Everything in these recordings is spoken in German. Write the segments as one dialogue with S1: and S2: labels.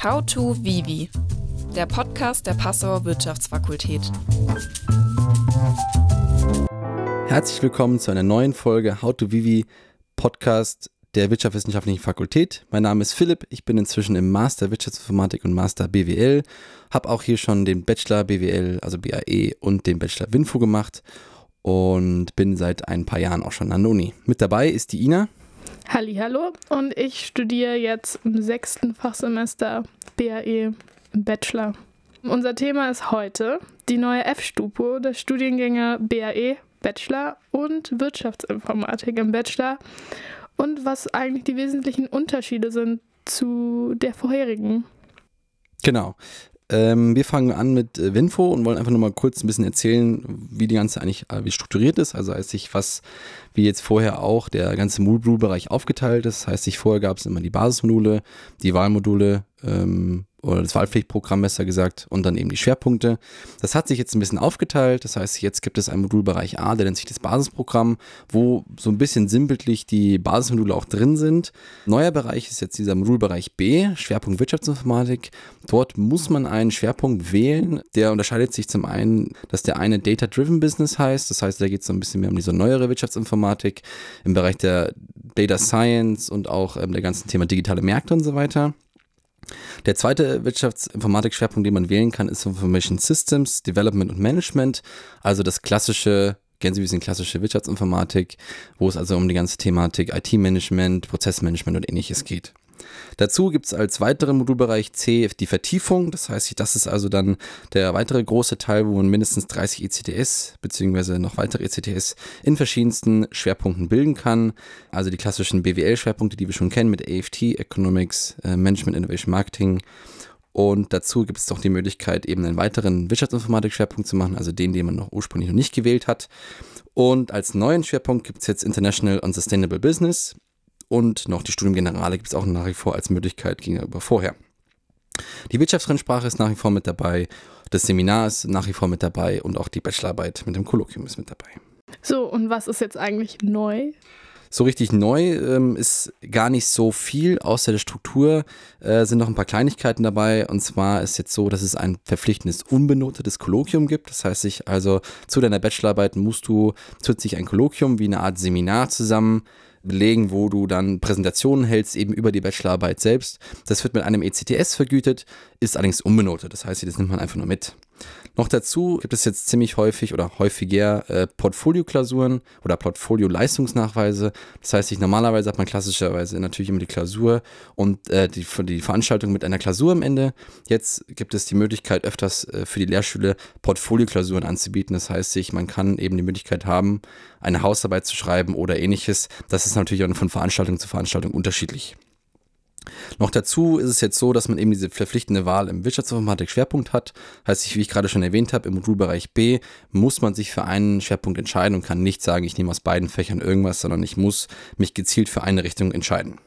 S1: How to Vivi, der Podcast der Passauer Wirtschaftsfakultät.
S2: Herzlich willkommen zu einer neuen Folge How to Vivi Podcast der Wirtschaftswissenschaftlichen Fakultät. Mein Name ist Philipp, ich bin inzwischen im Master Wirtschaftsinformatik und Master BWL, habe auch hier schon den Bachelor BWL, also BAE und den Bachelor WINFO gemacht und bin seit ein paar Jahren auch schon an der Uni. Mit dabei ist die Ina.
S3: Hallo und ich studiere jetzt im sechsten Fachsemester BAE im Bachelor. Unser Thema ist heute die neue F-Stupo der Studiengänge BAE Bachelor und Wirtschaftsinformatik im Bachelor und was eigentlich die wesentlichen Unterschiede sind zu der vorherigen.
S2: Genau. Ähm, wir fangen an mit äh, Winfo und wollen einfach nur mal kurz ein bisschen erzählen, wie die ganze eigentlich äh, wie strukturiert ist. Also heißt sich, was wie jetzt vorher auch der ganze Modulbereich aufgeteilt ist. Das heißt sich, vorher gab es immer die Basismodule, die Wahlmodule, ähm, oder das Wahlpflichtprogramm besser gesagt und dann eben die Schwerpunkte. Das hat sich jetzt ein bisschen aufgeteilt. Das heißt, jetzt gibt es einen Modulbereich A, der nennt sich das Basisprogramm, wo so ein bisschen sinnbildlich die Basismodule auch drin sind. Neuer Bereich ist jetzt dieser Modulbereich B, Schwerpunkt Wirtschaftsinformatik. Dort muss man einen Schwerpunkt wählen. Der unterscheidet sich zum einen, dass der eine Data-Driven Business heißt. Das heißt, da geht es so ein bisschen mehr um diese neuere Wirtschaftsinformatik im Bereich der Data Science und auch ähm, der ganzen Thema digitale Märkte und so weiter. Der zweite Wirtschaftsinformatik-Schwerpunkt, den man wählen kann, ist Information Systems, Development und Management. Also das klassische, bisschen klassische Wirtschaftsinformatik, wo es also um die ganze Thematik IT-Management, Prozessmanagement und ähnliches geht. Dazu gibt es als weiteren Modulbereich C die Vertiefung. Das heißt, das ist also dann der weitere große Teil, wo man mindestens 30 ECTS bzw. noch weitere ECTS in verschiedensten Schwerpunkten bilden kann. Also die klassischen BWL-Schwerpunkte, die wir schon kennen mit AFT, Economics, äh, Management, Innovation, Marketing. Und dazu gibt es noch die Möglichkeit, eben einen weiteren Wirtschaftsinformatik-Schwerpunkt zu machen, also den, den man noch ursprünglich noch nicht gewählt hat. Und als neuen Schwerpunkt gibt es jetzt International and Sustainable Business und noch die Studium Generale gibt es auch nach wie vor als Möglichkeit gegenüber vorher. Die Wirtschaftsrennsprache ist nach wie vor mit dabei, das Seminar ist nach wie vor mit dabei und auch die Bachelorarbeit mit dem Kolloquium ist mit dabei.
S3: So, und was ist jetzt eigentlich neu?
S2: So richtig neu ähm, ist gar nicht so viel, außer der Struktur äh, sind noch ein paar Kleinigkeiten dabei. Und zwar ist jetzt so, dass es ein verpflichtendes, unbenotetes Kolloquium gibt. Das heißt, sich also zu deiner Bachelorarbeit musst du zusätzlich ein Kolloquium wie eine Art Seminar zusammen belegen, wo du dann Präsentationen hältst, eben über die Bachelorarbeit selbst. Das wird mit einem ECTS vergütet, ist allerdings unbenotet. Das heißt, das nimmt man einfach nur mit. Noch dazu gibt es jetzt ziemlich häufig oder häufiger äh, Portfolio-Klausuren oder Portfolio-Leistungsnachweise. Das heißt, ich, normalerweise hat man klassischerweise natürlich immer die Klausur und äh, die, die Veranstaltung mit einer Klausur am Ende. Jetzt gibt es die Möglichkeit, öfters äh, für die Lehrschüler Portfolio-Klausuren anzubieten. Das heißt, ich, man kann eben die Möglichkeit haben, eine Hausarbeit zu schreiben oder ähnliches. Das ist natürlich auch von Veranstaltung zu Veranstaltung unterschiedlich. Noch dazu ist es jetzt so, dass man eben diese verpflichtende Wahl im Wirtschaftsinformatik Schwerpunkt hat. Heißt, wie ich gerade schon erwähnt habe, im Modulbereich B muss man sich für einen Schwerpunkt entscheiden und kann nicht sagen, ich nehme aus beiden Fächern irgendwas, sondern ich muss mich gezielt für eine Richtung entscheiden.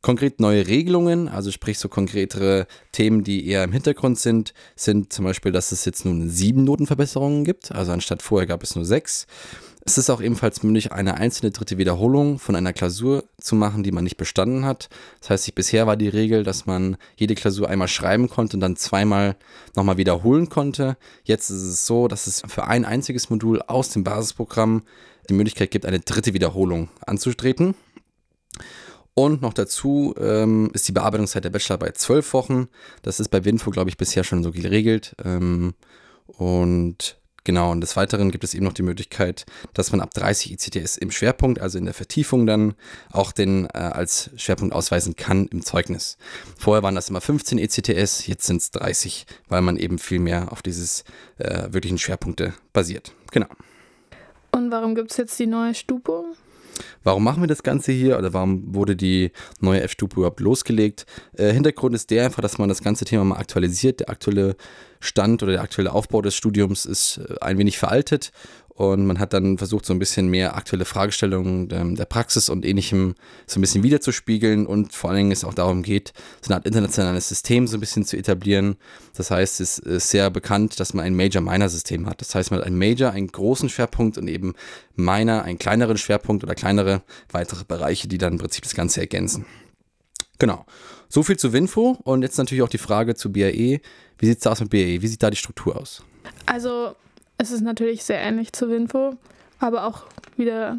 S2: Konkret neue Regelungen, also sprich so konkretere Themen, die eher im Hintergrund sind, sind zum Beispiel, dass es jetzt nun sieben Notenverbesserungen gibt. Also anstatt vorher gab es nur sechs. Es ist auch ebenfalls möglich, eine einzelne dritte Wiederholung von einer Klausur zu machen, die man nicht bestanden hat. Das heißt, bisher war die Regel, dass man jede Klausur einmal schreiben konnte und dann zweimal nochmal wiederholen konnte. Jetzt ist es so, dass es für ein einziges Modul aus dem Basisprogramm die Möglichkeit gibt, eine dritte Wiederholung anzutreten. Und noch dazu ähm, ist die Bearbeitungszeit der Bachelorarbeit zwölf Wochen. Das ist bei Winfo, glaube ich, bisher schon so geregelt. Ähm, und Genau, und des Weiteren gibt es eben noch die Möglichkeit, dass man ab 30 ECTS im Schwerpunkt, also in der Vertiefung dann, auch den äh, als Schwerpunkt ausweisen kann im Zeugnis. Vorher waren das immer 15 ECTS, jetzt sind es 30, weil man eben viel mehr auf dieses äh, wirklichen Schwerpunkte basiert. Genau.
S3: Und warum gibt es jetzt die neue Stupo?
S2: Warum machen wir das Ganze hier oder warum wurde die neue F-Stufe überhaupt losgelegt? Äh, Hintergrund ist der einfach, dass man das ganze Thema mal aktualisiert. Der aktuelle Stand oder der aktuelle Aufbau des Studiums ist äh, ein wenig veraltet und man hat dann versucht, so ein bisschen mehr aktuelle Fragestellungen der, der Praxis und ähnlichem so ein bisschen wiederzuspiegeln und vor allen Dingen es auch darum geht, so eine Art internationales System so ein bisschen zu etablieren. Das heißt, es ist sehr bekannt, dass man ein Major-Minor-System hat. Das heißt, man hat ein Major, einen großen Schwerpunkt und eben Minor, einen kleineren Schwerpunkt oder kleinere weitere Bereiche, die dann im Prinzip das Ganze ergänzen. Genau. So viel zu Winfo und jetzt natürlich auch die Frage zu BAE. Wie sieht es da aus mit BAE? Wie sieht da die Struktur aus?
S3: Also, es ist natürlich sehr ähnlich zu Winfo, aber auch wieder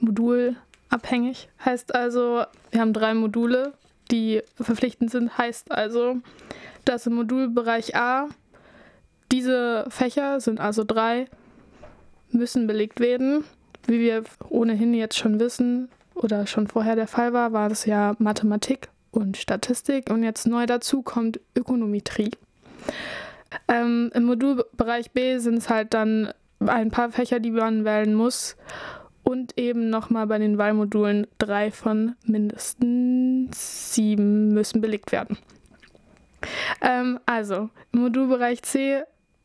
S3: modulabhängig. Heißt also, wir haben drei Module, die verpflichtend sind. Heißt also, dass im Modulbereich A diese Fächer sind also drei, müssen belegt werden. Wie wir ohnehin jetzt schon wissen oder schon vorher der Fall war, war das ja Mathematik und Statistik und jetzt neu dazu kommt Ökonometrie. Ähm, Im Modulbereich B sind es halt dann ein paar Fächer, die man wählen muss und eben nochmal bei den Wahlmodulen drei von mindestens sieben müssen belegt werden. Ähm, also, im Modulbereich C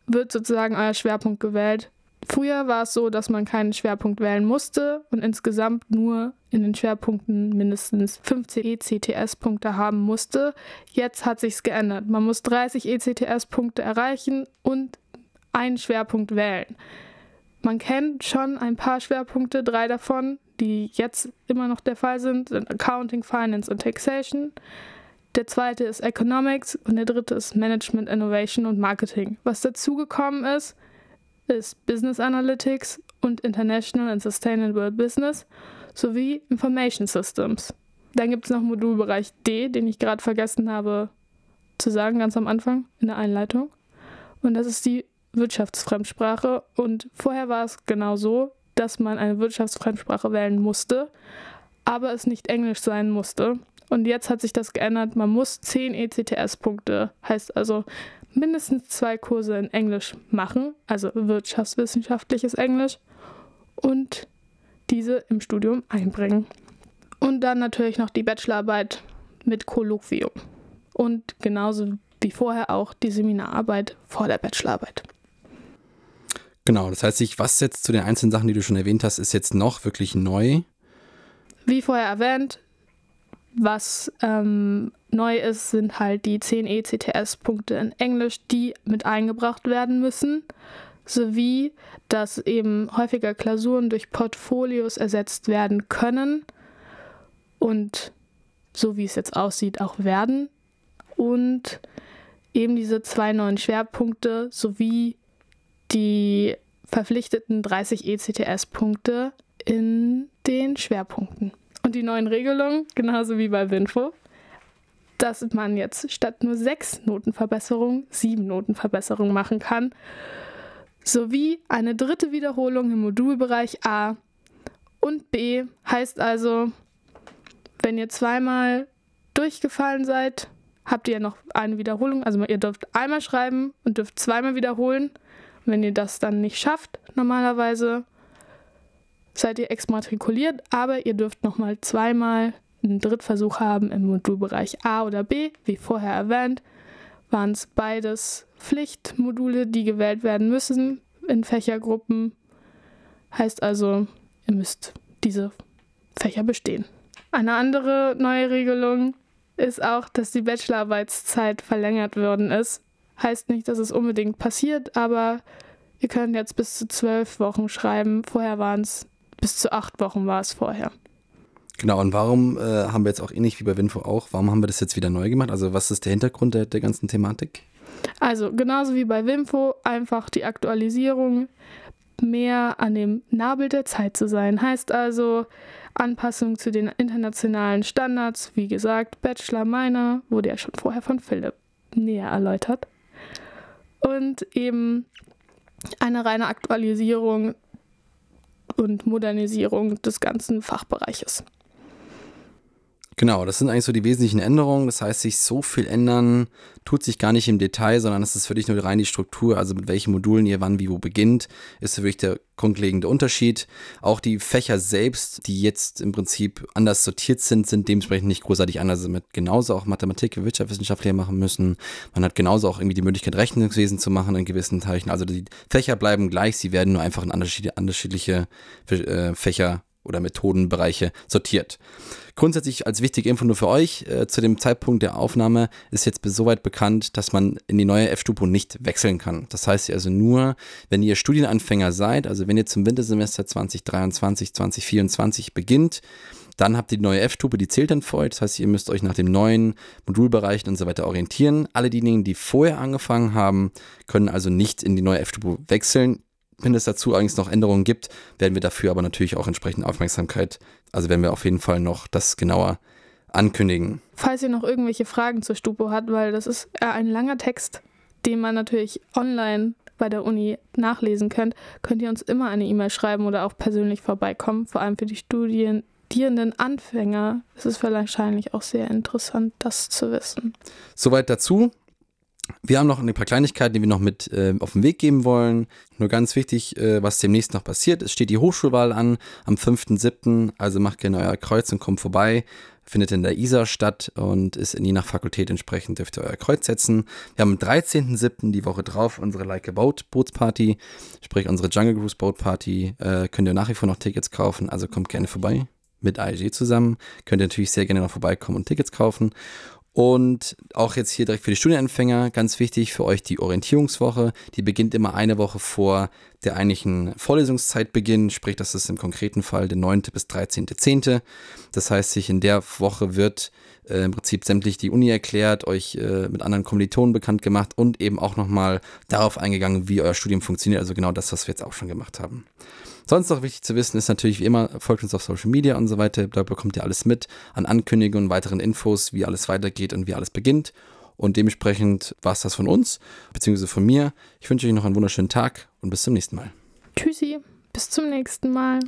S3: wird sozusagen euer Schwerpunkt gewählt. Früher war es so, dass man keinen Schwerpunkt wählen musste und insgesamt nur in den Schwerpunkten mindestens 15 ECTS-Punkte haben musste. Jetzt hat sich's geändert. Man muss 30 ECTS-Punkte erreichen und einen Schwerpunkt wählen. Man kennt schon ein paar Schwerpunkte, drei davon, die jetzt immer noch der Fall sind, sind Accounting, Finance und Taxation. Der zweite ist Economics und der dritte ist Management, Innovation und Marketing. Was dazugekommen ist, ist Business Analytics und International and Sustainable Business sowie Information Systems. Dann gibt es noch Modulbereich D, den ich gerade vergessen habe zu sagen, ganz am Anfang in der Einleitung. Und das ist die Wirtschaftsfremdsprache. Und vorher war es genau so, dass man eine Wirtschaftsfremdsprache wählen musste, aber es nicht Englisch sein musste. Und jetzt hat sich das geändert. Man muss 10 ECTS-Punkte, heißt also mindestens zwei Kurse in Englisch machen, also wirtschaftswissenschaftliches Englisch, und diese im Studium einbringen. Und dann natürlich noch die Bachelorarbeit mit Kolloquium. Und genauso wie vorher auch die Seminararbeit vor der Bachelorarbeit.
S2: Genau, das heißt, ich, was jetzt zu den einzelnen Sachen, die du schon erwähnt hast, ist jetzt noch wirklich neu?
S3: Wie vorher erwähnt, was ähm, neu ist, sind halt die 10 ECTS-Punkte in Englisch, die mit eingebracht werden müssen, sowie dass eben häufiger Klausuren durch Portfolios ersetzt werden können und so wie es jetzt aussieht, auch werden. Und eben diese zwei neuen Schwerpunkte sowie die verpflichteten 30 ECTS-Punkte in den Schwerpunkten. Und die neuen Regelungen, genauso wie bei Winfo, dass man jetzt statt nur sechs Notenverbesserungen sieben Notenverbesserungen machen kann, sowie eine dritte Wiederholung im Modulbereich A und B heißt also, wenn ihr zweimal durchgefallen seid, habt ihr noch eine Wiederholung. Also ihr dürft einmal schreiben und dürft zweimal wiederholen. wenn ihr das dann nicht schafft, normalerweise, seid ihr exmatrikuliert, aber ihr dürft nochmal zweimal einen Drittversuch haben im Modulbereich A oder B. Wie vorher erwähnt, waren es beides Pflichtmodule, die gewählt werden müssen in Fächergruppen. Heißt also, ihr müsst diese Fächer bestehen. Eine andere neue Regelung ist auch, dass die Bachelorarbeitszeit verlängert worden ist. Heißt nicht, dass es unbedingt passiert, aber ihr könnt jetzt bis zu zwölf Wochen schreiben. Vorher waren es bis zu acht Wochen war es vorher.
S2: Genau, und warum äh, haben wir jetzt auch ähnlich wie bei Winfo auch, warum haben wir das jetzt wieder neu gemacht? Also was ist der Hintergrund der, der ganzen Thematik?
S3: Also genauso wie bei Winfo, einfach die Aktualisierung mehr an dem Nabel der Zeit zu sein. Heißt also Anpassung zu den internationalen Standards, wie gesagt, Bachelor Minor, wurde ja schon vorher von Philipp näher erläutert. Und eben eine reine Aktualisierung und Modernisierung des ganzen Fachbereiches.
S2: Genau, das sind eigentlich so die wesentlichen Änderungen. Das heißt, sich so viel ändern tut sich gar nicht im Detail, sondern es ist wirklich nur rein die Struktur, also mit welchen Modulen ihr wann wie wo beginnt, ist wirklich der grundlegende Unterschied. Auch die Fächer selbst, die jetzt im Prinzip anders sortiert sind, sind dementsprechend nicht großartig anders. Also mit genauso auch Mathematik, Wirtschaftswissenschaftler machen müssen. Man hat genauso auch irgendwie die Möglichkeit, Rechnungswesen zu machen in gewissen Teichen. Also die Fächer bleiben gleich, sie werden nur einfach in unterschiedliche äh, Fächer oder Methodenbereiche sortiert. Grundsätzlich als wichtige Info nur für euch, äh, zu dem Zeitpunkt der Aufnahme ist jetzt soweit bekannt, dass man in die neue F-Stupo nicht wechseln kann. Das heißt also nur, wenn ihr Studienanfänger seid, also wenn ihr zum Wintersemester 2023, 2024 beginnt, Dann habt ihr die neue F-Stufe, die zählt dann für euch. Das heißt, ihr müsst euch nach dem neuen Modulbereichen und so weiter orientieren. Alle diejenigen, die vorher angefangen haben, können also nicht in die neue F-Stufe wechseln. Wenn es dazu eigentlich noch Änderungen gibt, werden wir dafür aber natürlich auch entsprechend Aufmerksamkeit, also werden wir auf jeden Fall noch das genauer ankündigen.
S3: Falls ihr noch irgendwelche Fragen zur Stupo habt, weil das ist ein langer Text, den man natürlich online bei der Uni nachlesen könnt, könnt ihr uns immer eine E-Mail schreiben oder auch persönlich vorbeikommen. Vor allem für die studierenden Anfänger ist es wahrscheinlich auch sehr interessant, das zu wissen.
S2: Soweit dazu. Wir haben noch ein paar Kleinigkeiten, die wir noch mit äh, auf den Weg geben wollen. Nur ganz wichtig, äh, was demnächst noch passiert. Es steht die Hochschulwahl an am 5.7., also macht gerne euer Kreuz und kommt vorbei. Findet in der ISA statt und ist in je nach Fakultät entsprechend, dürft ihr euer Kreuz setzen. Wir haben am 13.7. die Woche drauf unsere Like a Boat Bootsparty, sprich unsere Jungle Cruise Boat Party. Äh, könnt ihr nach wie vor noch Tickets kaufen, also kommt gerne vorbei mit AIG zusammen. Könnt ihr natürlich sehr gerne noch vorbeikommen und Tickets kaufen. Und auch jetzt hier direkt für die Studienanfänger, ganz wichtig für euch die Orientierungswoche. Die beginnt immer eine Woche vor der eigentlichen Vorlesungszeitbeginn, sprich, das ist im konkreten Fall der 9. bis 13.10. Das heißt, sich in der Woche wird äh, im Prinzip sämtlich die Uni erklärt, euch äh, mit anderen Kommilitonen bekannt gemacht und eben auch nochmal darauf eingegangen, wie euer Studium funktioniert. Also genau das, was wir jetzt auch schon gemacht haben. Sonst noch wichtig zu wissen ist natürlich wie immer, folgt uns auf Social Media und so weiter. Da bekommt ihr alles mit an Ankündigungen und weiteren Infos, wie alles weitergeht und wie alles beginnt. Und dementsprechend war es das von uns, beziehungsweise von mir. Ich wünsche euch noch einen wunderschönen Tag und bis zum nächsten Mal.
S3: Tschüssi, bis zum nächsten Mal.